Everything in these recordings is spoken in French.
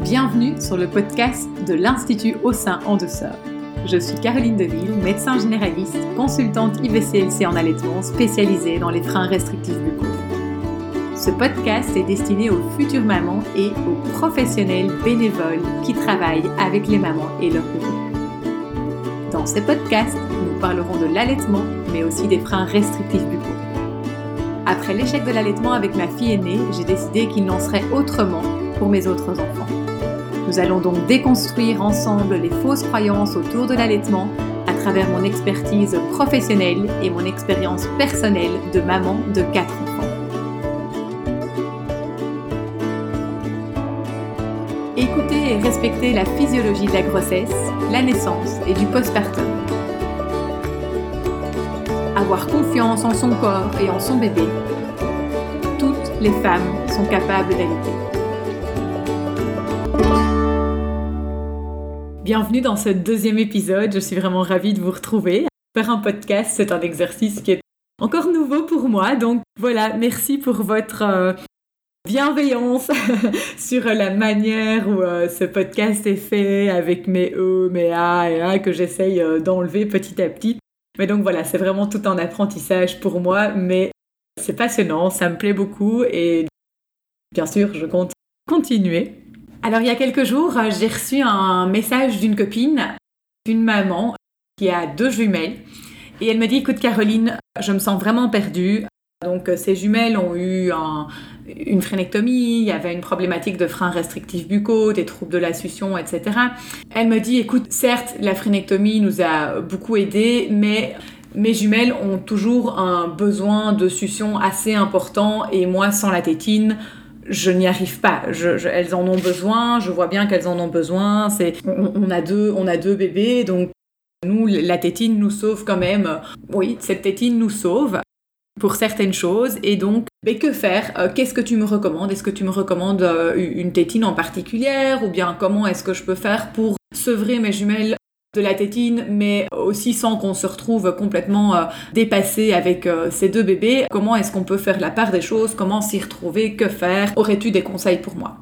Bienvenue sur le podcast de l'Institut Au sein en douceur. Je suis Caroline Deville, médecin généraliste, consultante IVCLC en allaitement spécialisée dans les freins restrictifs buccaux. Ce podcast est destiné aux futures mamans et aux professionnels bénévoles qui travaillent avec les mamans et leurs bébés. Dans ces podcasts, nous parlerons de l'allaitement, mais aussi des freins restrictifs buccaux. Après l'échec de l'allaitement avec ma fille aînée, j'ai décidé qu'il n'en serait autrement pour mes autres enfants. Nous allons donc déconstruire ensemble les fausses croyances autour de l'allaitement à travers mon expertise professionnelle et mon expérience personnelle de maman de 4 enfants. Écoutez et respectez la physiologie de la grossesse, la naissance et du postpartum. Avoir confiance en son corps et en son bébé. Toutes les femmes sont capables d'allaiter. Bienvenue dans ce deuxième épisode, je suis vraiment ravie de vous retrouver. Faire un podcast, c'est un exercice qui est encore nouveau pour moi, donc voilà, merci pour votre euh, bienveillance sur la manière où euh, ce podcast est fait avec mes E, mes A et A que j'essaye euh, d'enlever petit à petit. Mais donc voilà, c'est vraiment tout un apprentissage pour moi, mais c'est passionnant, ça me plaît beaucoup et bien sûr, je compte continuer. Alors il y a quelques jours, j'ai reçu un message d'une copine, d'une maman qui a deux jumelles et elle me dit écoute Caroline, je me sens vraiment perdue. Donc ces jumelles ont eu un, une phrénectomie, il y avait une problématique de freins restrictifs buccaux, des troubles de la succion, etc. Elle me dit, écoute, certes, la phrénectomie nous a beaucoup aidé, mais mes jumelles ont toujours un besoin de succion assez important et moi, sans la tétine, je n'y arrive pas. elles en ont besoin, je vois bien qu'elles en ont besoin. C'est, on, a deux, on a deux bébés, donc nous, la tétine nous sauve quand même. Oui, cette tétine nous sauve pour certaines choses. Et donc, que faire? Euh, Qu'est-ce que tu me recommandes? Est-ce que tu me recommandes euh, une tétine en particulière? Ou bien comment est-ce que je peux faire pour sevrer mes jumelles de la tétine, mais aussi sans qu'on se retrouve complètement euh, dépassé avec ces deux bébés? Comment est-ce qu'on peut faire la part des choses? Comment s'y retrouver? Que faire? Aurais-tu des conseils pour moi?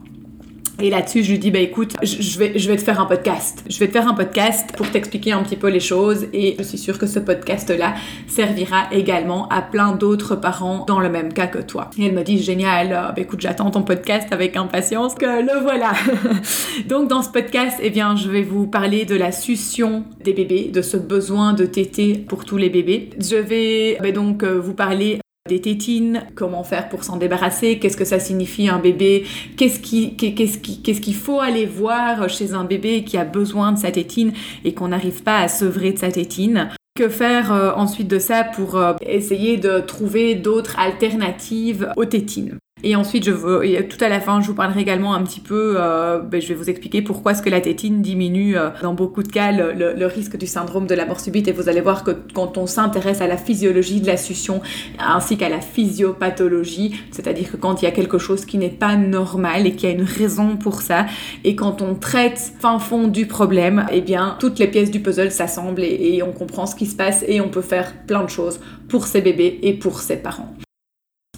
Et là-dessus, je lui dis, bah écoute, je vais, je vais te faire un podcast. Je vais te faire un podcast pour t'expliquer un petit peu les choses et je suis sûre que ce podcast-là servira également à plein d'autres parents dans le même cas que toi. Et elle me dit, génial, bah écoute, j'attends ton podcast avec impatience, que le voilà. Donc dans ce podcast, eh bien, je vais vous parler de la succion des bébés, de ce besoin de téter pour tous les bébés. Je vais bah, donc euh, vous parler des tétines, comment faire pour s'en débarrasser, qu'est-ce que ça signifie un bébé, qu'est-ce qu'il qu'est-ce faut aller voir chez un bébé qui a besoin de sa tétine et qu'on n'arrive pas à sevrer de sa tétine. Que faire euh, ensuite de ça pour euh, essayer de trouver d'autres alternatives aux tétines? Et ensuite, je veux, tout à la fin, je vous parlerai également un petit peu, euh, ben, je vais vous expliquer pourquoi est-ce que la tétine diminue euh, dans beaucoup de cas le, risque du syndrome de la mort subite. Et vous allez voir que quand on s'intéresse à la physiologie de la succion ainsi qu'à la physiopathologie, c'est-à-dire que quand il y a quelque chose qui n'est pas normal et qu'il y a une raison pour ça, et quand on traite fin fond du problème, eh bien, toutes les pièces du puzzle s'assemblent et, et on comprend ce qui se passe et on peut faire plein de choses pour ses bébés et pour ses parents.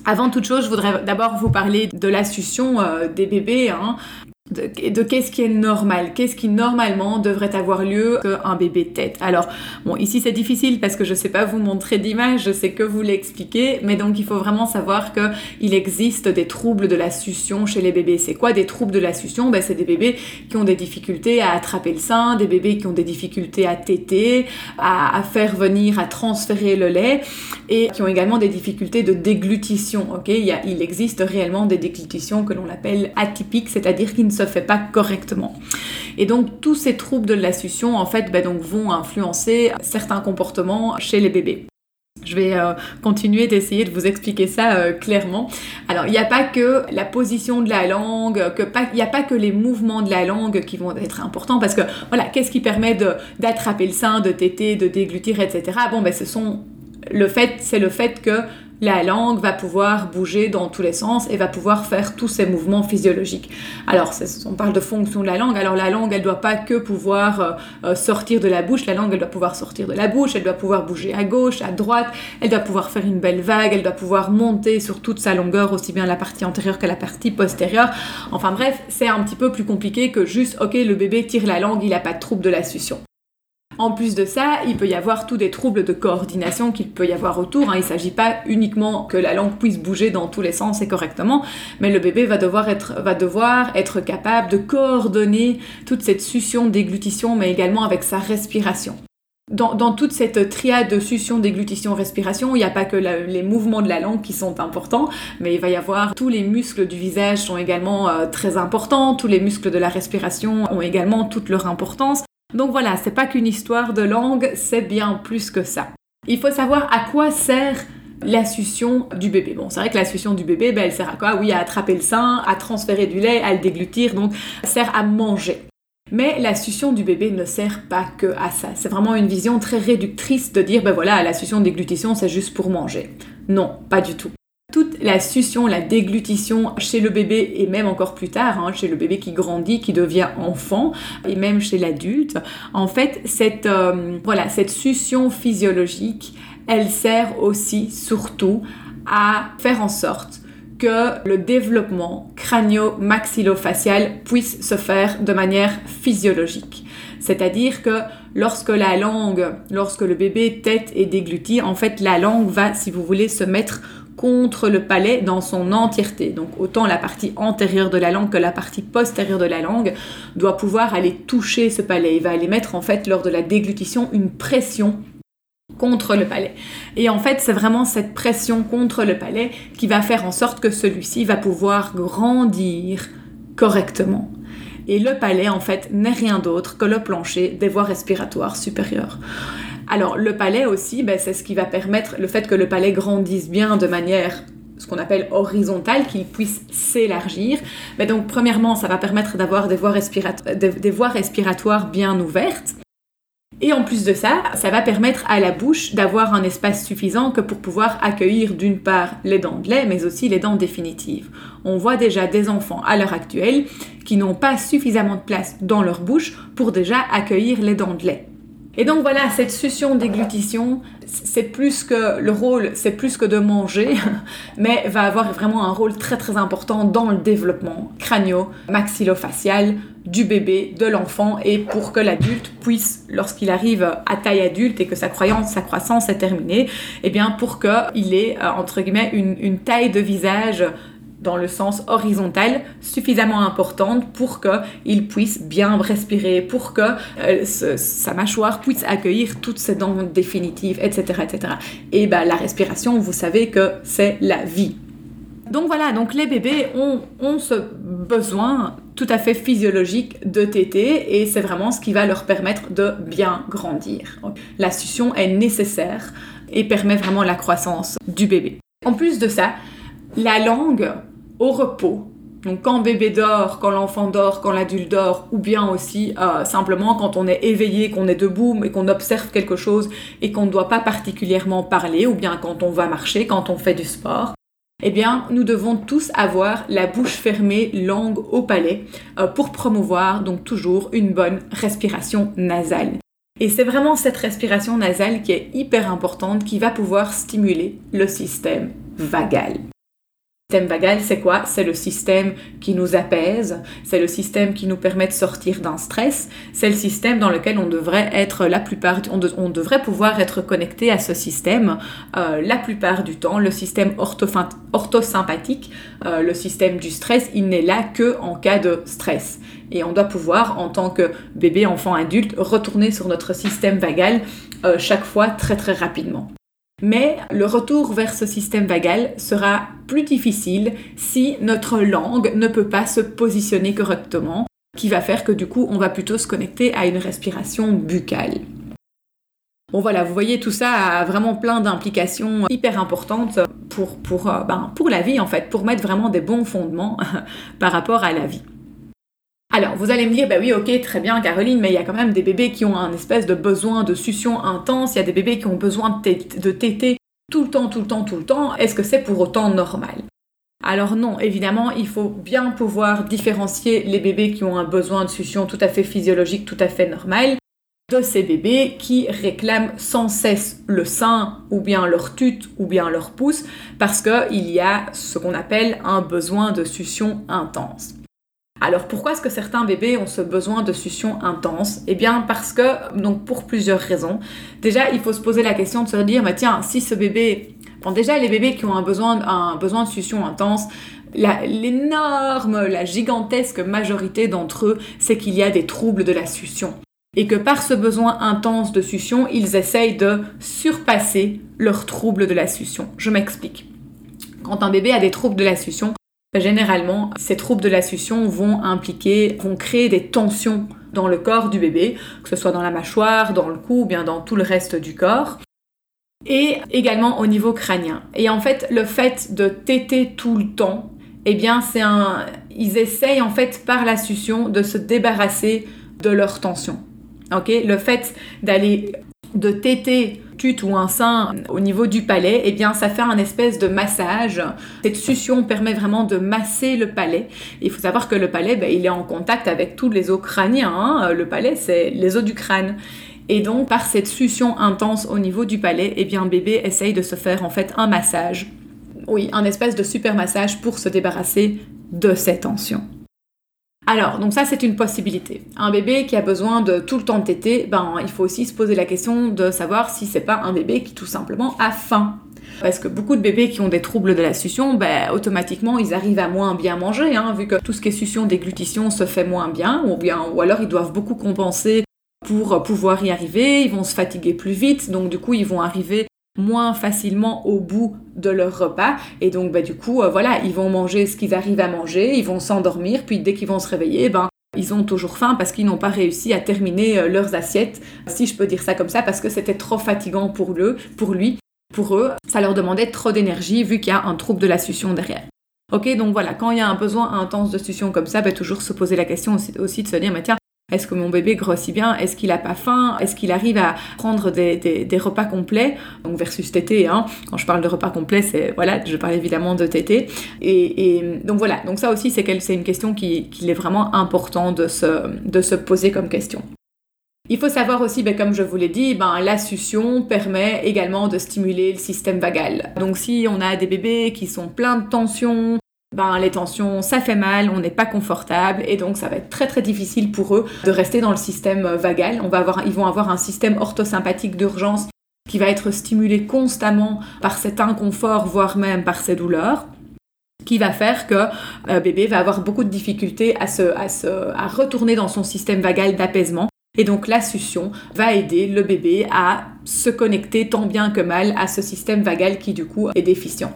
Avant toute chose, je voudrais d'abord vous parler de la succion euh, des bébés. Hein de, qu'est-ce qui est normal, qu'est-ce qui normalement devrait avoir lieu qu'un bébé tête? Alors, bon, ici c'est difficile parce que je sais pas vous montrer d'image, je sais que vous l'expliquer, mais donc il faut vraiment savoir que il existe des troubles de la succion chez les bébés. C'est quoi des troubles de la succion? Ben, C'est des bébés qui ont des difficultés à attraper le sein, des bébés qui ont des difficultés à téter, à, faire venir, à transférer le lait, et qui ont également des difficultés de déglutition. Ok, il, existe réellement des déglutitions que l'on appelle atypiques, c'est-à-dire qui ne se fait pas correctement. Et donc tous ces troubles de la succion en fait bah, donc, vont influencer certains comportements chez les bébés. Je vais euh, continuer d'essayer de vous expliquer ça euh, clairement. Alors, il n'y a pas que la position de la langue, il n'y a pas que les mouvements de la langue qui vont être importants parce que, voilà, qu'est-ce qui permet d'attraper le sein, de téter, de déglutir, etc. Bon, ben, ce sont le fait, c'est le fait que la langue va pouvoir bouger dans tous les sens et va pouvoir faire tous ces mouvements physiologiques. Alors, on parle de fonction de la langue. Alors, la langue, elle ne doit pas que pouvoir euh, euh, sortir de la bouche. La langue, elle doit pouvoir sortir de la bouche. Elle doit pouvoir bouger à gauche, à droite. Elle doit pouvoir faire une belle vague. Elle doit pouvoir monter sur toute sa longueur, aussi bien la partie antérieure que la partie postérieure. Enfin bref, c'est un petit peu plus compliqué que juste, ok, le bébé tire la langue, il n'a pas de trouble de la succion. En plus de ça, il peut y avoir tous des troubles de coordination qu'il peut y avoir autour. Hein. Il ne s'agit pas uniquement que la langue puisse bouger dans tous les sens et correctement, mais le bébé va devoir être, va devoir être capable de coordonner toute cette succion, déglutition, mais également avec sa respiration. Dans, toute cette triade de succion, déglutition, respiration, il n'y a pas que les mouvements de la langue qui sont importants, mais il va y avoir tous les muscles du visage sont également euh, très importants, tous les muscles de la respiration ont également toute leur importance. Donc voilà, c'est pas qu'une histoire de langue, c'est bien plus que ça. Il faut savoir à quoi sert la succion du bébé. Bon, c'est vrai que la succion du bébé, ben, elle sert à quoi? Oui, à attraper le sein, à transférer du lait, à le déglutir, donc sert à manger. Mais la succion du bébé ne sert pas que à ça. C'est vraiment une vision très réductrice de dire, ben voilà, la succion déglutition, c'est juste pour manger. Non, pas du tout toute la succion, la déglutition chez le bébé et même encore plus tard, hein, chez le bébé qui grandit, qui devient enfant et même chez l'adulte, en fait, cette, euh, voilà, cette succion physiologique, elle sert aussi surtout à faire en sorte que le développement crânio-maxillofacial puisse se faire de manière physiologique. C'est-à-dire que lorsque la langue, lorsque le bébé tête et déglutit, en fait, la langue va, si vous voulez, se mettre contre le palais dans son entièreté. Donc autant la partie antérieure de la langue que la partie postérieure de la langue doit pouvoir aller toucher ce palais. Il va aller mettre en fait lors de la déglutition une pression contre le palais. Et en fait, c'est vraiment cette pression contre le palais qui va faire en sorte que celui-ci va pouvoir grandir correctement. Et le palais, en fait, n'est rien d'autre que le plancher des voies respiratoires supérieures. Alors le palais aussi, ben, c'est ce qui va permettre le fait que le palais grandisse bien de manière ce qu'on appelle horizontale, qu'il puisse s'élargir. Mais donc premièrement, ça va permettre d'avoir des, des voies respiratoires bien ouvertes. Et en plus de ça, ça va permettre à la bouche d'avoir un espace suffisant que pour pouvoir accueillir d'une part les dents de lait, mais aussi les dents définitives. On voit déjà des enfants à l'heure actuelle qui n'ont pas suffisamment de place dans leur bouche pour déjà accueillir les dents de lait. Et donc voilà, cette succion déglutition, c'est plus que le rôle, c'est plus que de manger, mais va avoir vraiment un rôle très très important dans le développement crânio-maxillofacial du bébé, de l'enfant, et pour que l'adulte puisse, lorsqu'il arrive à taille adulte et que sa croyance, sa croissance est terminée, eh bien pour qu'il ait euh, entre guillemets une taille de visage dans le sens horizontal suffisamment importante pour qu'il puisse bien respirer, pour que euh, sa mâchoire puisse accueillir toutes ses dents définitives, etc. etc. Et ben, la respiration, vous savez que c'est la vie. Donc voilà, donc les bébés ont, ont ce besoin tout à fait physiologique de téter et c'est vraiment ce qui va leur permettre de bien grandir. la succion est nécessaire et permet vraiment la croissance du bébé. En plus de ça, la langue au repos. Donc quand bébé dort, quand l'enfant dort, quand l'adulte dort, ou bien aussi euh, simplement quand on est éveillé, qu'on est debout, mais qu'on observe quelque chose et qu'on ne doit pas particulièrement parler, ou bien quand on va marcher, quand on fait du sport, eh bien, nous devons tous avoir la bouche fermée, langue au palais, euh, pour promouvoir donc toujours une bonne respiration nasale. Et c'est vraiment cette respiration nasale qui est hyper importante, qui va pouvoir stimuler le système vagal. Système vagal, c'est quoi? C'est le système qui nous apaise, c'est le système qui nous permet de sortir d'un stress, c'est le système dans lequel on devrait être la plupart, on, on devrait pouvoir être connecté à ce système euh, la plupart du temps. Le système orthosympathique, euh, le système du stress, il n'est là que en cas de stress. Et on doit pouvoir, en tant que bébé, enfant, adulte, retourner sur notre système vagal euh, chaque fois très très rapidement. Mais le retour vers ce système vagal sera plus difficile si notre langue ne peut pas se positionner correctement, qui va faire que du coup on va plutôt se connecter à une respiration buccale. Bon voilà, vous voyez tout ça a vraiment plein d'implications hyper importantes pour, euh, ben, la vie en fait, pour mettre vraiment des bons fondements par rapport à la vie. Alors, vous allez me dire, bah oui, ok, très bien, Caroline, mais il y a quand même des bébés qui ont un espèce de besoin de succion intense, il y a des bébés qui ont besoin de, téter tout le temps, tout le temps, tout le temps, est-ce que c'est pour autant normal? Alors non, évidemment, il faut bien pouvoir différencier les bébés qui ont un besoin de succion tout à fait physiologique, tout à fait normal, de ces bébés qui réclament sans cesse le sein ou bien leur tute ou bien leur pouce parce qu'il y a ce qu'on appelle un besoin de succion intense. Alors pourquoi est-ce que certains bébés ont ce besoin de succion intense? Eh bien parce que, donc pour plusieurs raisons. Déjà, il faut se poser la question de se dire, bah, tiens, si ce bébé... Bon déjà, les bébés qui ont un besoin, un besoin de succion intense, l'énorme, la gigantesque majorité d'entre eux, c'est qu'il y a des troubles de la succion et que par ce besoin intense de succion, ils essayent de surpasser leurs troubles de la succion. Je m'explique. Quand un bébé a des troubles de la succion, généralement, ces troubles de la succion vont impliquer, vont créer des tensions dans le corps du bébé, que ce soit dans la mâchoire, dans le cou ou bien dans tout le reste du corps. Et également au niveau crânien. Et en fait, le fait de téter tout le temps, eh bien, c'est un. Ils essayent en fait par la succion de se débarrasser de leur tension. Le fait d'aller de téter tute ou un sein au niveau du palais, eh bien ça fait un espèce de massage. Cette succion permet vraiment de masser le palais. Il faut savoir que le palais, ben, il est en contact avec tous les os crâniens. Hein. Le palais, c'est les os du crâne. Et donc par cette succion intense au niveau du palais, eh bien bébé essaye de se faire en fait un massage. Oui, un espèce de super massage pour se débarrasser de cette tension. Alors, donc ça c'est une possibilité. Un bébé qui a besoin de tout le temps de téter, ben il faut aussi se poser la question de savoir si c'est pas un bébé qui tout simplement a faim. Parce que beaucoup de bébés qui ont des troubles de la succion, ben, automatiquement, ils arrivent à moins bien manger, hein, vu que tout ce qui est succion, déglutition se fait moins bien, ou, bien, ou alors ils doivent beaucoup compenser pour pouvoir y arriver, ils vont se fatiguer plus vite, donc du coup, ils vont arriver moins facilement au bout de leur repas. Et donc bah, du coup euh, voilà ils vont manger ce qu'ils arrivent à manger ils vont s'endormir puis dès qu'ils vont se réveiller ben ils ont toujours faim parce qu'ils n'ont pas réussi à terminer euh, leurs assiettes si je peux dire ça comme ça parce que c'était trop fatigant pour eux pour lui pour eux. Ça leur demandait trop d'énergie vu qu'il y a un trouble de la succion derrière. Ok, donc voilà, quand il y a un besoin intense de succion comme ça, bah, toujours se poser la question aussi, de se dire, mais tiens, est-ce que mon bébé grossit bien? Est-ce qu'il n'a pas faim? Est-ce qu'il arrive à prendre des, repas complets? Donc versus tété, hein. quand je parle de repas complets, c'est voilà, je parle évidemment de tété. Et, donc voilà, donc ça aussi c'est une question qu'il qui est vraiment important de se, de se poser comme question. Il faut savoir aussi, ben, comme je vous l'ai dit, ben, la succion permet également de stimuler le système vagal. Donc si on a des bébés qui sont pleins de tension, ben, les tensions, ça fait mal, on n'est pas confortable et donc ça va être très très difficile pour eux de rester dans le système vagal. On va avoir, ils vont avoir un système orthosympathique d'urgence qui va être stimulé constamment par cet inconfort, voire même par ces douleurs qui va faire que euh, bébé va avoir beaucoup de difficultés à, se, à retourner dans son système vagal d'apaisement. Et donc la succion va aider le bébé à se connecter tant bien que mal à ce système vagal qui du coup est déficient.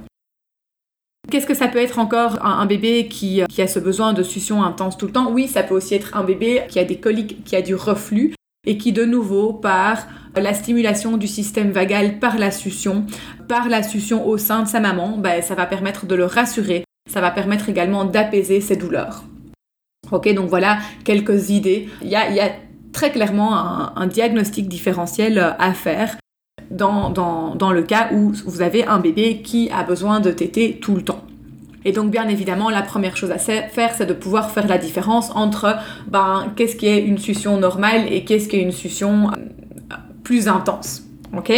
Qu'est-ce que ça peut être encore un, bébé qui, qui, a ce besoin de succion intense tout le temps? Oui, ça peut aussi être un bébé qui a des coliques, qui a du reflux et qui de nouveau par la stimulation du système vagal par la succion, par la succion au sein de sa maman, ben, ça va permettre de le rassurer, ça va permettre également d'apaiser ses douleurs. Ok, donc voilà quelques idées. Il y a, très clairement un, un, diagnostic différentiel à faire dans, le cas où vous avez un bébé qui a besoin de téter tout le temps. Et donc bien évidemment, la première chose à faire, c'est de pouvoir faire la différence entre ben, qu'est-ce qui est une succion normale et qu'est-ce qui est une succion euh, plus intense. Ok?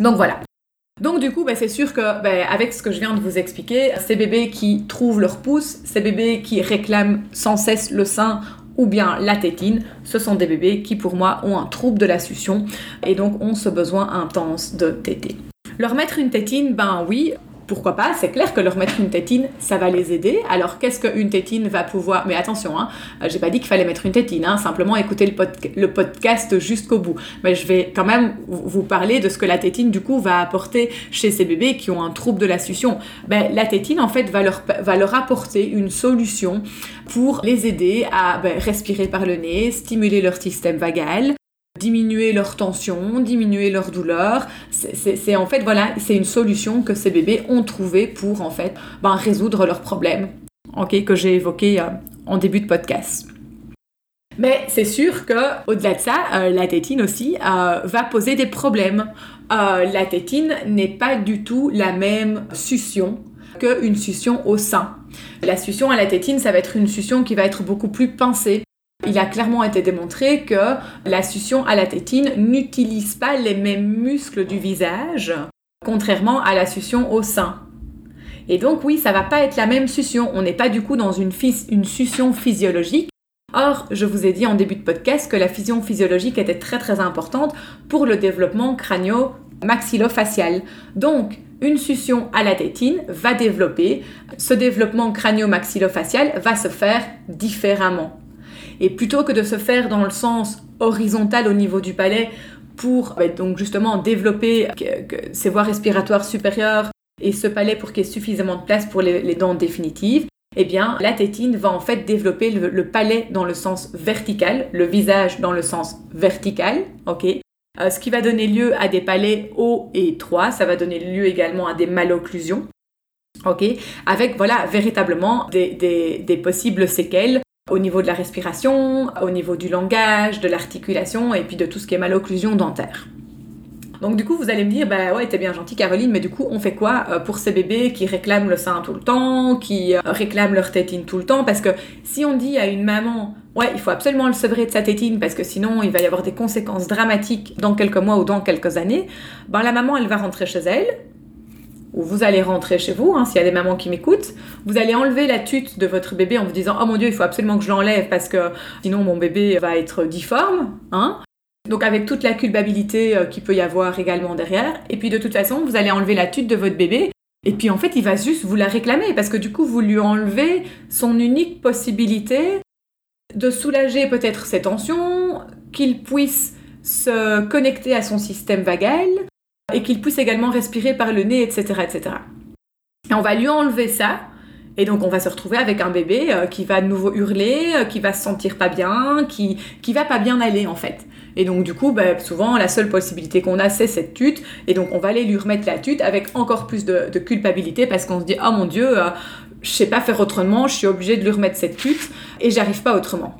Donc voilà. Donc du coup, ben, c'est sûr que ben, avec ce que je viens de vous expliquer, ces bébés qui trouvent leur pouce, ces bébés qui réclament sans cesse le sein ou bien la tétine, ce sont des bébés qui pour moi ont un trouble de la succion et donc ont ce besoin intense de téter. Leur mettre une tétine, ben oui, pourquoi pas C'est clair que leur mettre une tétine, ça va les aider. Alors qu'est-ce qu'une tétine va pouvoir Mais attention, hein, euh, j'ai pas dit qu'il fallait mettre une tétine, hein, simplement écouter le, podcast jusqu'au bout. Mais je vais quand même vous parler de ce que la tétine du coup va apporter chez ces bébés qui ont un trouble de la succion. Ben, la tétine en fait va leur, apporter une solution pour les aider à ben, respirer par le nez, stimuler leur système vagal, diminuer leur tension, diminuer leur douleur. C'est en fait voilà, c'est une solution que ces bébés ont trouvée pour en fait ben, résoudre leurs problèmes, ok, que j'ai évoqué euh, en début de podcast. Mais c'est sûr que au-delà de ça, euh, la tétine aussi euh, va poser des problèmes. La tétine n'est pas du tout la même succion qu'une succion au sein. La succion à la tétine, ça va être une succion qui va être beaucoup plus pincée. Il a clairement été démontré que la succion à la tétine n'utilise pas les mêmes muscles du visage, contrairement à la succion au sein. Et donc oui, ça va pas être la même succion. On n'est pas du coup dans une, succion physiologique. Or, je vous ai dit en début de podcast que la fusion physiologique était très très importante pour le développement crânio-maxillofacial. Donc, une succion à la tétine va développer, ce développement crânio-maxillofacial va se faire différemment. Et plutôt que de se faire dans le sens horizontal au niveau du palais pour bah, donc justement développer ses voies respiratoires supérieures et ce palais pour qu'il y ait suffisamment de place pour les dents définitives, eh bien, la tétine va en fait développer le, palais dans le sens vertical, le visage dans le sens vertical, ok? Euh, ce qui va donner lieu à des palais hauts et étroits, ça va donner lieu également à des malocclusions, ok? Avec, voilà, véritablement des, des possibles séquelles au niveau de la respiration, au niveau du langage, de l'articulation et puis de tout ce qui est malocclusion dentaire. Donc du coup, vous allez me dire, bah ouais, t'es bien gentil Caroline, mais du coup, on fait quoi euh, pour ces bébés qui réclament le sein tout le temps, qui euh, réclament leur tétine tout le temps? Parce que si on dit à une maman, ouais, il faut absolument le sevrer de sa tétine parce que sinon il va y avoir des conséquences dramatiques dans quelques mois ou dans quelques années, ben la maman, elle va rentrer chez elle, ou vous allez rentrer chez vous, hein, s'il y a des mamans qui m'écoutent, vous allez enlever la tute de votre bébé en vous disant, oh mon dieu, il faut absolument que je l'enlève parce que sinon mon bébé va être difforme, hein donc avec toute la culpabilité euh, qu'il peut y avoir également derrière. Et puis de toute façon, vous allez enlever la tute de votre bébé. Et puis en fait, il va juste vous la réclamer parce que du coup, vous lui enlevez son unique possibilité de soulager peut-être ses tensions, qu'il puisse se connecter à son système vagal et qu'il puisse également respirer par le nez, etc., etc. Et on va lui enlever ça. Et donc on va se retrouver avec un bébé euh, qui va de nouveau hurler, euh, qui va se sentir pas bien, qui, qui va pas bien aller en fait. Et donc du coup, bah, souvent la seule possibilité qu'on a, c'est cette tute. Et donc on va aller lui remettre la tute avec encore plus de, culpabilité parce qu'on se dit, oh mon Dieu, euh, je sais pas faire autrement, je suis obligée de lui remettre cette tute et j'arrive pas autrement.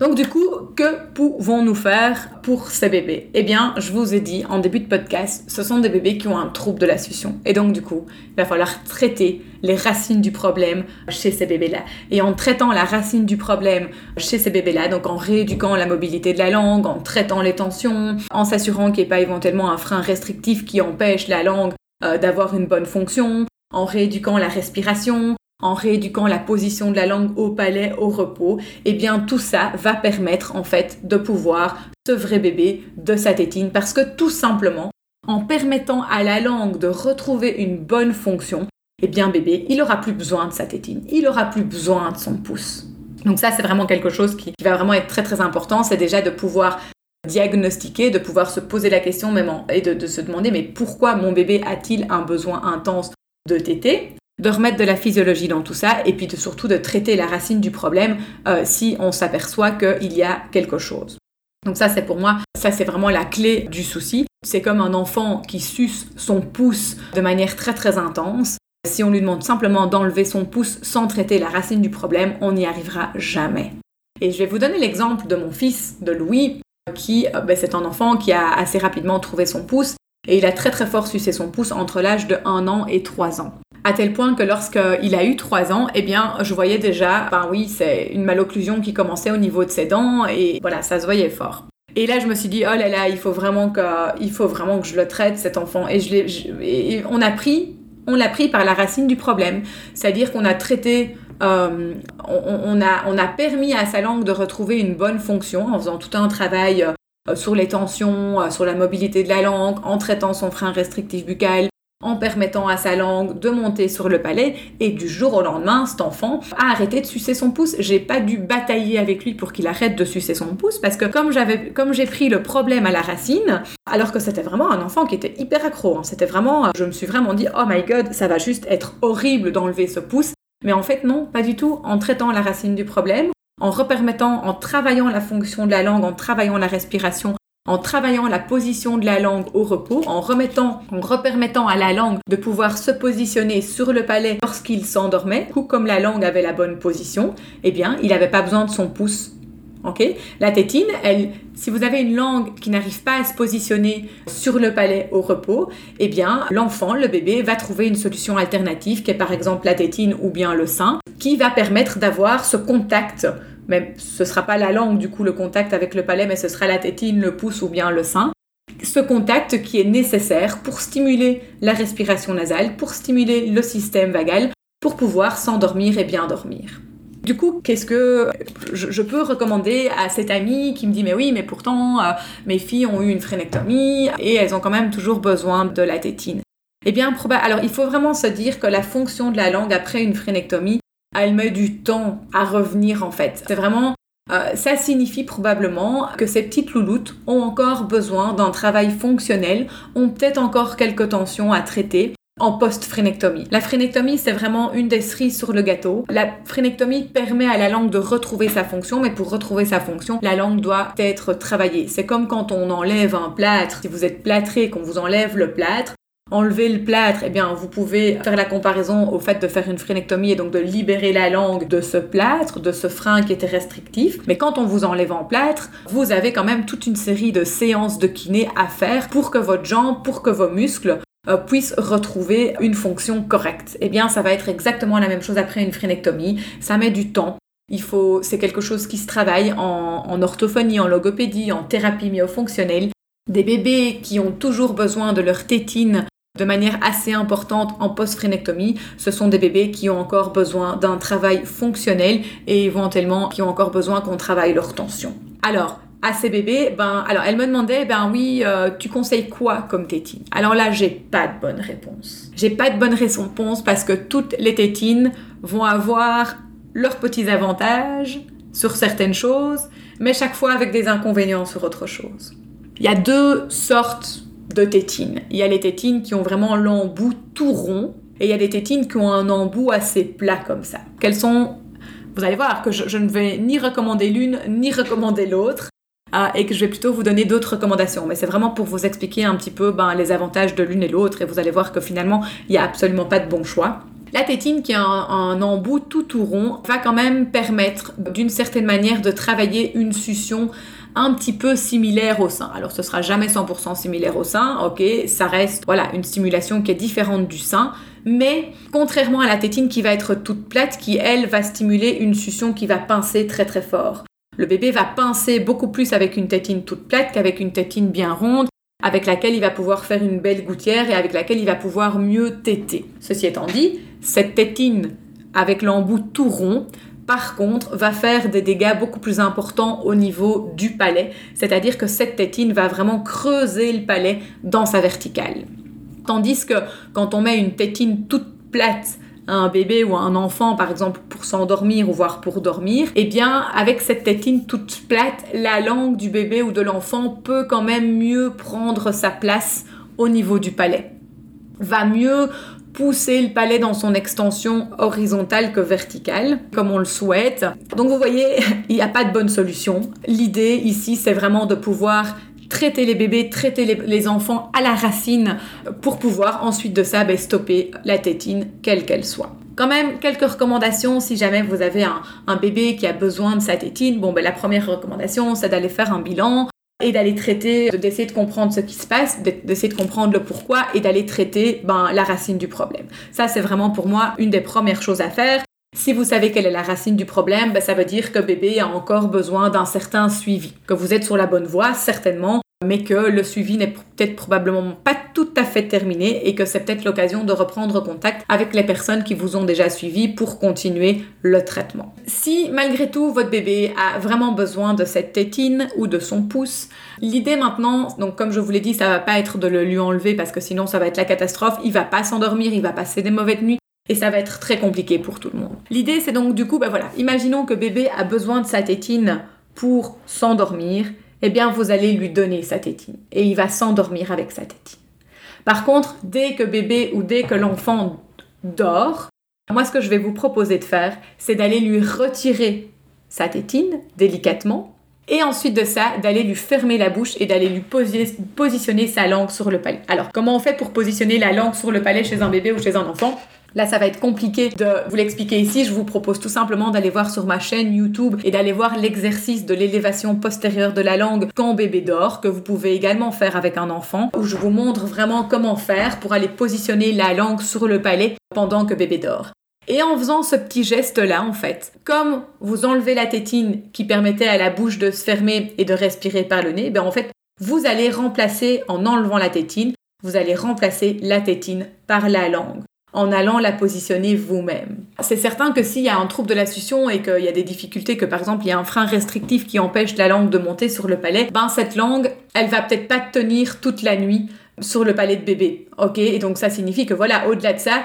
Donc du coup, que pouvons-nous faire pour ces bébés? Eh bien, je vous ai dit en début de podcast, ce sont des bébés qui ont un trouble de la succion. Et donc du coup, il va falloir traiter les racines du problème chez ces bébés-là. Et en traitant la racine du problème chez ces bébés-là, donc en rééduquant la mobilité de la langue, en traitant les tensions, en s'assurant qu'il n'y ait pas éventuellement un frein restrictif qui empêche la langue euh, d'avoir une bonne fonction, en rééduquant la respiration, en rééduquant la position de la langue au palais, au repos, eh bien tout ça va permettre en fait de pouvoir sevrer bébé de sa tétine parce que tout simplement, en permettant à la langue de retrouver une bonne fonction, eh bien bébé, il aura plus besoin de sa tétine, il aura plus besoin de son pouce. Donc ça, c'est vraiment quelque chose qui, va vraiment être très très important, c'est déjà de pouvoir diagnostiquer, de pouvoir se poser la question même et de, de se demander mais pourquoi mon bébé a-t-il un besoin intense de tétée de remettre de la physiologie dans tout ça et puis de, surtout de traiter la racine du problème euh, si on s'aperçoit qu'il y a quelque chose. Donc ça c'est pour moi, ça c'est vraiment la clé du souci. C'est comme un enfant qui suce son pouce de manière très très intense. Si on lui demande simplement d'enlever son pouce sans traiter la racine du problème, on n'y arrivera jamais. Et je vais vous donner l'exemple de mon fils, de Louis, qui euh, ben, c'est un enfant qui a assez rapidement trouvé son pouce et il a très très fort sucé son pouce entre l'âge de 1 an et 3 ans à tel point que lorsqu'il a eu 3 ans, eh bien, je voyais déjà, ben oui, c'est une malocclusion qui commençait au niveau de ses dents, et voilà, ça se voyait fort. Et là, je me suis dit, oh là là, il faut vraiment que, il faut vraiment que je le traite, cet enfant. Et, je on a pris, on l'a pris par la racine du problème. C'est-à-dire qu'on a traité, euh, on, a, on a permis à sa langue de retrouver une bonne fonction en faisant tout un travail euh, sur les tensions, euh, sur la mobilité de la langue, en traitant son frein restrictif buccal, en permettant à sa langue de monter sur le palais et du jour au lendemain, cet enfant a arrêté de sucer son pouce. J'ai pas dû batailler avec lui pour qu'il arrête de sucer son pouce parce que comme j'avais, comme j'ai pris le problème à la racine, alors que c'était vraiment un enfant qui était hyper accro, hein. c'était vraiment, je me suis vraiment dit oh my god, ça va juste être horrible d'enlever ce pouce. Mais en fait non, pas du tout. En traitant la racine du problème, en repermettant, en travaillant la fonction de la langue, en travaillant la respiration, en travaillant la position de la langue au repos, en remettant, en repermettant à la langue de pouvoir se positionner sur le palais lorsqu'il s'endormait, ou comme la langue avait la bonne position, eh bien, il n'avait pas besoin de son pouce Ok? La tétine, elle, si vous avez une langue qui n'arrive pas à se positionner sur le palais au repos, eh bien, l'enfant, le bébé, va trouver une solution alternative qui est par exemple la tétine ou bien le sein, qui va permettre d'avoir ce contact. Même, ce sera pas la langue, du coup, le contact avec le palais, mais ce sera la tétine, le pouce ou bien le sein. Ce contact qui est nécessaire pour stimuler la respiration nasale, pour stimuler le système vagal, pour pouvoir s'endormir et bien dormir. Du coup, qu'est-ce que je, peux recommander à cette amie qui me dit mais oui, mais pourtant euh, mes filles ont eu une phrénectomie et elles ont quand même toujours besoin de la tétine. Eh bien, alors il faut vraiment se dire que la fonction de la langue après une phrénectomie, elle met du temps à revenir en fait. C'est vraiment euh, ça signifie probablement que ces petites louloutes ont encore besoin d'un travail fonctionnel, ont peut-être encore quelques tensions à traiter en post-phrénectomie. La phrénectomie, c'est vraiment une des cerises sur le gâteau. La phrénectomie permet à la langue de retrouver sa fonction, mais pour retrouver sa fonction, la langue doit être travaillée. C'est comme quand on enlève un plâtre. Si vous êtes plâtré, qu'on vous enlève le plâtre, enlever le plâtre, eh bien, vous pouvez faire la comparaison au fait de faire une phrénectomie et donc de libérer la langue de ce plâtre, de ce frein qui était restrictif. Mais quand on vous enlève en plâtre, vous avez quand même toute une série de séances de kiné à faire pour que votre jambe, pour que vos muscles puisse retrouver une fonction correcte. Eh bien, ça va être exactement la même chose après une phrénectomie. Ça met du temps. Il faut, c'est quelque chose qui se travaille en, en orthophonie, en logopédie, en thérapie myofonctionnelle. Des bébés qui ont toujours besoin de leur tétine de manière assez importante en post-phrénectomie, ce sont des bébés qui ont encore besoin d'un travail fonctionnel et éventuellement qui ont encore besoin qu'on travaille leur tension. Alors, à ces bébés, ben, alors elle me demandait, ben oui, euh, tu conseilles quoi comme tétine? Alors là, j'ai pas de bonne réponse. J'ai pas de bonne réponse parce que toutes les tétines vont avoir leurs petits avantages sur certaines choses, mais chaque fois avec des inconvénients sur autre chose. Il y a deux sortes de tétines. Il y a les tétines qui ont vraiment l'embout tout rond, et il y a des tétines qui ont un embout assez plat comme ça. Quelles sont vous allez voir que je ne vais ni recommander l'une ni recommander l'autre. Ah, et que je vais plutôt vous donner d'autres recommandations. Mais c'est vraiment pour vous expliquer un petit peu ben, les avantages de l'une et l'autre et vous allez voir que finalement, il n'y a absolument pas de bon choix. La tétine, qui a un, embout tout tout rond, va quand même permettre d'une certaine manière de travailler une succion un petit peu similaire au sein. Alors ce sera jamais 100% similaire au sein, ok, ça reste voilà une stimulation qui est différente du sein, mais contrairement à la tétine qui va être toute plate, qui elle va stimuler une succion qui va pincer très très fort. Le bébé va pincer beaucoup plus avec une tétine toute plate qu'avec une tétine bien ronde, avec laquelle il va pouvoir faire une belle gouttière et avec laquelle il va pouvoir mieux téter. Ceci étant dit, cette tétine avec l'embout tout rond, par contre, va faire des dégâts beaucoup plus importants au niveau du palais, c'est-à-dire que cette tétine va vraiment creuser le palais dans sa verticale. Tandis que quand on met une tétine toute plate un bébé ou un enfant, par exemple, pour s'endormir ou voire pour dormir, eh bien, avec cette tétine toute plate, la langue du bébé ou de l'enfant peut quand même mieux prendre sa place au niveau du palais. Va mieux pousser le palais dans son extension horizontale que verticale, comme on le souhaite. Donc vous voyez, il n'y a pas de bonne solution. L'idée ici, c'est vraiment de pouvoir traiter les bébés, traiter les, enfants à la racine pour pouvoir ensuite de ça ben, stopper la tétine, quelle qu'elle soit. Quand même, quelques recommandations si jamais vous avez un, bébé qui a besoin de sa tétine. Bon, ben, la première recommandation, c'est d'aller faire un bilan et d'aller traiter, d'essayer de comprendre ce qui se passe, d'essayer de comprendre le pourquoi et d'aller traiter ben, la racine du problème. Ça, c'est vraiment pour moi une des premières choses à faire. Si vous savez quelle est la racine du problème, ben, ça veut dire que bébé a encore besoin d'un certain suivi, que vous êtes sur la bonne voie, certainement, mais que le suivi n'est peut-être probablement pas tout à fait terminé et que c'est peut-être l'occasion de reprendre contact avec les personnes qui vous ont déjà suivi pour continuer le traitement. Si malgré tout votre bébé a vraiment besoin de cette tétine ou de son pouce, l'idée maintenant, donc comme je vous l'ai dit, ça va pas être de le lui enlever parce que sinon ça va être la catastrophe, il va pas s'endormir, il va passer des mauvaises nuits, et ça va être très compliqué pour tout le monde. L'idée, c'est donc du coup, ben voilà, imaginons que bébé a besoin de sa tétine pour s'endormir, eh bien vous allez lui donner sa tétine et il va s'endormir avec sa tétine. Par contre, dès que bébé ou dès que l'enfant dort, moi ce que je vais vous proposer de faire, c'est d'aller lui retirer sa tétine délicatement et ensuite de ça, d'aller lui fermer la bouche et d'aller lui positionner sa langue sur le palais. Alors, comment on fait pour positionner la langue sur le palais chez un bébé ou chez un enfant? Là, ça va être compliqué de vous l'expliquer ici. Je vous propose tout simplement d'aller voir sur ma chaîne YouTube et d'aller voir l'exercice de l'élévation postérieure de la langue quand bébé dort, que vous pouvez également faire avec un enfant, où je vous montre vraiment comment faire pour aller positionner la langue sur le palais pendant que bébé dort. Et en faisant ce petit geste-là, en fait, comme vous enlevez la tétine qui permettait à la bouche de se fermer et de respirer par le nez, ben en fait, vous allez remplacer, en enlevant la tétine, vous allez remplacer la tétine par la langue en allant la positionner vous-même. C'est certain que s'il y a un trouble de la succion et qu'il y a des difficultés, que par exemple il y a un frein restrictif qui empêche la langue de monter sur le palais, ben cette langue, elle va peut-être pas tenir toute la nuit sur le palais de bébé. Ok, et donc ça signifie que voilà, au-delà de ça,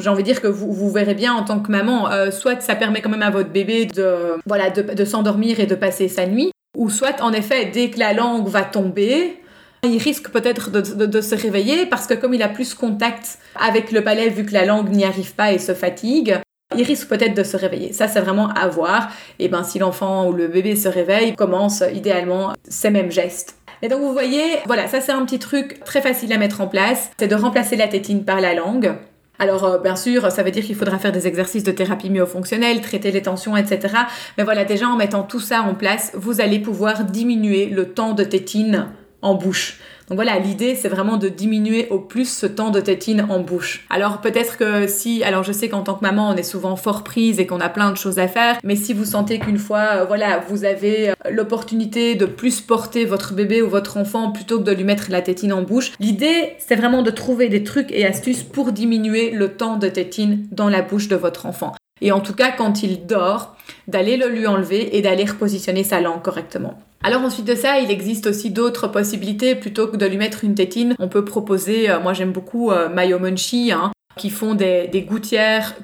j'ai envie de dire que vous, verrez bien en tant que maman, euh, soit ça permet quand même à votre bébé de, voilà, de s'endormir et de passer sa nuit, ou soit en effet, dès que la langue va tomber, il risque peut-être de, se réveiller parce que comme il a plus contact avec le palais vu que la langue n'y arrive pas et se fatigue, il risque peut-être de se réveiller. Ça, c'est vraiment à voir. Et ben, si l'enfant ou le bébé se réveille, commence idéalement ces mêmes gestes. Et donc, vous voyez, voilà, ça, c'est un petit truc très facile à mettre en place. C'est de remplacer la tétine par la langue. Alors, euh, bien sûr, ça veut dire qu'il faudra faire des exercices de thérapie myofonctionnelle, traiter les tensions, etc. Mais voilà, déjà en mettant tout ça en place, vous allez pouvoir diminuer le temps de tétine en bouche. Donc voilà, l'idée c'est vraiment de diminuer au plus ce temps de tétine en bouche. Alors peut-être que si, alors je sais qu'en tant que maman on est souvent fort prise et qu'on a plein de choses à faire, mais si vous sentez qu'une fois, euh, voilà, vous avez euh, l'opportunité de plus porter votre bébé ou votre enfant plutôt que de lui mettre la tétine en bouche, l'idée c'est vraiment de trouver des trucs et astuces pour diminuer le temps de tétine dans la bouche de votre enfant. Et en tout cas, quand il dort, d'aller le lui enlever et d'aller repositionner sa langue correctement. Alors ensuite de ça, il existe aussi d'autres possibilités. Plutôt que de lui mettre une tétine, on peut proposer, euh, moi j'aime beaucoup euh, Mayomonchi, hein, qui font des, gouttières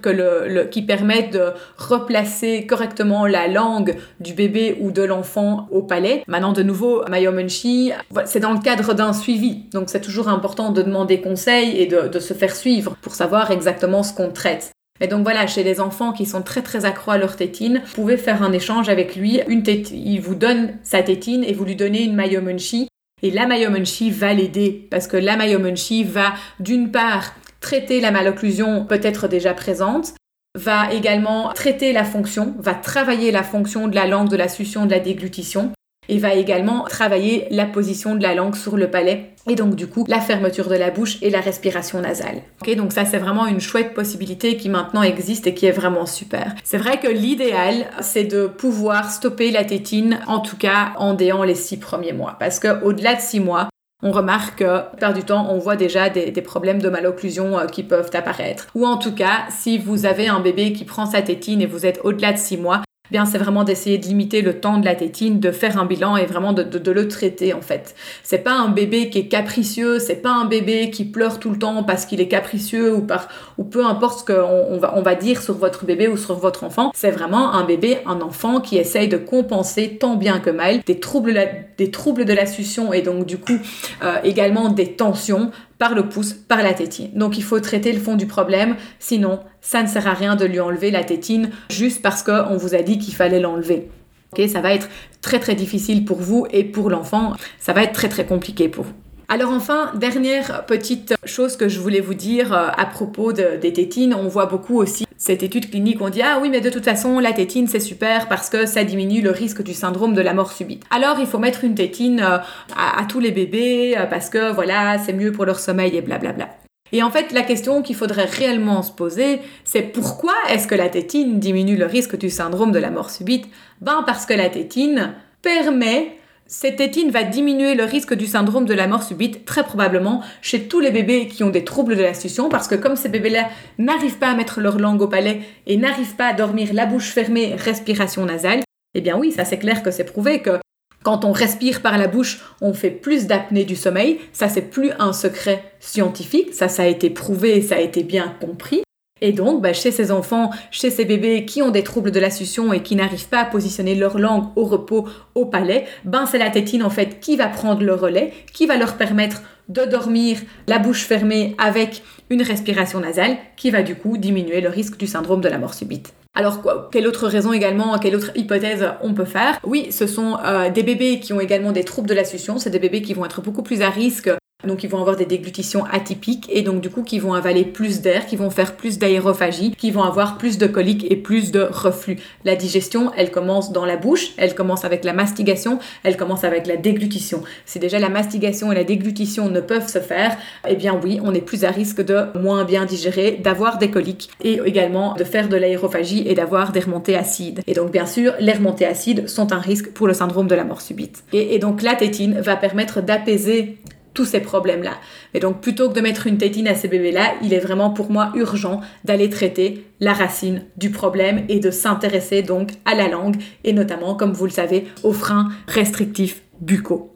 qui permettent de replacer correctement la langue du bébé ou de l'enfant au palais. Maintenant, de nouveau, Mayomonchi, c'est dans le cadre d'un suivi. Donc, c'est toujours important de demander conseil et de, se faire suivre pour savoir exactement ce qu'on traite. Et donc voilà, chez les enfants qui sont très très accrocs à leur tétine, vous pouvez faire un échange avec lui. Une il vous donne sa tétine et vous lui donnez une Mayomunchi. Et la Mayomunchi va l'aider parce que la Mayomunchi va d'une part traiter la malocclusion peut-être déjà présente, va également traiter la fonction, va travailler la fonction de la langue, de la succion, de la déglutition, et va également travailler la position de la langue sur le palais et donc du coup la fermeture de la bouche et la respiration nasale. Ok, donc ça c'est vraiment une chouette possibilité qui maintenant existe et qui est vraiment super. C'est vrai que l'idéal c'est de pouvoir stopper la tétine en tout cas en déant les six premiers mois parce que au-delà de six mois on remarque que, par du temps, on voit déjà des, des problèmes de malocclusion euh, qui peuvent apparaître. Ou en tout cas, si vous avez un bébé qui prend sa tétine et vous êtes au-delà de 6 mois, bien c'est vraiment d'essayer de limiter le temps de la tétine, de faire un bilan et vraiment de, le traiter en fait. C'est pas un bébé qui est capricieux, c'est pas un bébé qui pleure tout le temps parce qu'il est capricieux ou par ou peu importe ce qu'on va, on va dire sur votre bébé ou sur votre enfant. C'est vraiment un bébé, un enfant qui essaye de compenser tant bien que mal des troubles, des troubles de la succion et donc du coup euh, également des tensions par le pouce, par la tétine. Donc il faut traiter le fond du problème, sinon ça ne sert à rien de lui enlever la tétine juste parce qu'on vous a dit qu'il fallait l'enlever. Ça va être très très difficile pour vous et pour l'enfant, ça va être très très compliqué pour vous. Alors enfin, dernière petite chose que je voulais vous dire euh, à propos des tétines, on voit beaucoup aussi cette étude clinique, on dit ah oui mais de toute façon la tétine c'est super parce que ça diminue le risque du syndrome de la mort subite. Alors il faut mettre une tétine euh, à, tous les bébés euh, parce que voilà c'est mieux pour leur sommeil et blablabla. Et en fait, la question qu'il faudrait réellement se poser, c'est pourquoi est-ce que la tétine diminue le risque du syndrome de la mort subite? Ben parce que la tétine permet cette tétine va diminuer le risque du syndrome de la mort subite, très probablement chez tous les bébés qui ont des troubles de la succion, parce que comme ces bébés-là n'arrivent pas à mettre leur langue au palais et n'arrivent pas à dormir la bouche fermée, respiration nasale, eh bien oui, ça c'est clair que c'est prouvé que quand on respire par la bouche, on fait plus d'apnée du sommeil. Ça, c'est plus un secret scientifique. Ça, ça a été prouvé ça a été bien compris. Et donc, bah, chez ces enfants, chez ces bébés qui ont des troubles de la succion et qui n'arrivent pas à positionner leur langue au repos, au palais, ben c'est la tétine en fait qui va prendre le relais, qui va leur permettre de dormir la bouche fermée avec une respiration nasale, qui va du coup diminuer le risque du syndrome de la mort subite. Alors quelle autre raison également, quelle autre hypothèse on peut faire? Oui, ce sont euh, des bébés qui ont également des troubles de la succion, c'est des bébés qui vont être beaucoup plus à risque donc ils vont avoir des déglutitions atypiques et donc du coup qui vont avaler plus d'air, qui vont faire plus d'aérophagie, qui vont avoir plus de coliques et plus de reflux. La digestion, elle commence dans la bouche, elle commence avec la mastigation, elle commence avec la déglutition. Si déjà la mastigation et la déglutition ne peuvent se faire, eh bien oui, on est plus à risque de moins bien digérer, d'avoir des coliques et également de faire de l'aérophagie et d'avoir des remontées acides. Et donc bien sûr, les remontées acides sont un risque pour le syndrome de la mort subite. Et, et donc la tétine va permettre d'apaiser tous ces problèmes-là. Et donc, plutôt que de mettre une tétine à ces bébés-là, il est vraiment pour moi urgent d'aller traiter la racine du problème et de s'intéresser donc à la langue et notamment, comme vous le savez, aux freins restrictifs buccaux.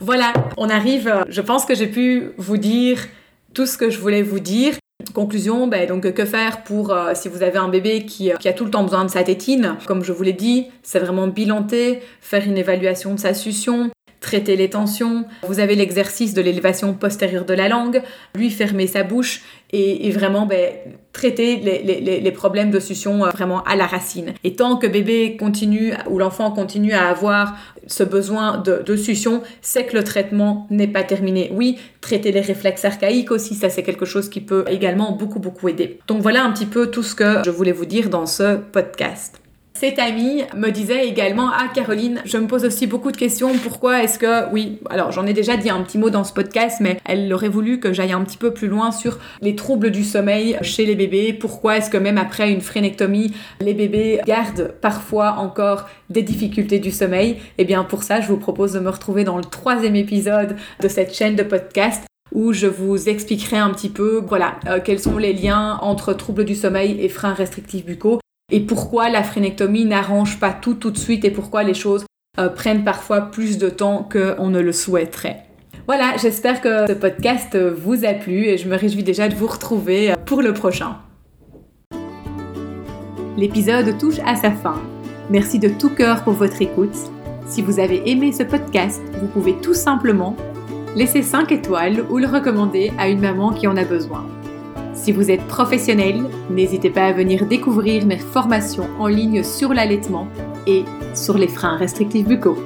Voilà, on arrive, euh, je pense que j'ai pu vous dire tout ce que je voulais vous dire. Conclusion, ben, donc que faire pour euh, si vous avez un bébé qui, euh, qui, a tout le temps besoin de sa tétine? Comme je vous l'ai dit, c'est vraiment bilanter, faire une évaluation de sa succion, traiter les tensions. Vous avez l'exercice de l'élévation postérieure de la langue, lui fermer sa bouche et, vraiment ben, traiter les, problèmes de succion euh, vraiment à la racine. Et tant que bébé continue ou l'enfant continue à avoir ce besoin de, de succion, c'est que le traitement n'est pas terminé. Oui, traiter les réflexes archaïques aussi, ça c'est quelque chose qui peut également beaucoup beaucoup aider. Donc voilà un petit peu tout ce que je voulais vous dire dans ce podcast. Cette amie me disait également Ah, Caroline, je me pose aussi beaucoup de questions. Pourquoi est-ce que. Oui, alors j'en ai déjà dit un petit mot dans ce podcast, mais elle aurait voulu que j'aille un petit peu plus loin sur les troubles du sommeil chez les bébés. Pourquoi est-ce que même après une phrénectomie, les bébés gardent parfois encore des difficultés du sommeil? Eh bien, pour ça, je vous propose de me retrouver dans le troisième épisode de cette chaîne de podcast où je vous expliquerai un petit peu voilà euh, quels sont les liens entre troubles du sommeil et freins restrictifs buccaux et pourquoi la phrénectomie n'arrange pas tout tout de suite et pourquoi les choses euh, prennent parfois plus de temps qu'on ne le souhaiterait. Voilà, j'espère que ce podcast vous a plu et je me réjouis déjà de vous retrouver euh, pour le prochain. L'épisode touche à sa fin. Merci de tout cœur pour votre écoute. Si vous avez aimé ce podcast, vous pouvez tout simplement laisser 5 étoiles ou le recommander à une maman qui en a besoin. Si vous êtes professionnel, n'hésitez pas à venir découvrir mes formations en ligne sur l'allaitement et sur les freins restrictifs buccaux.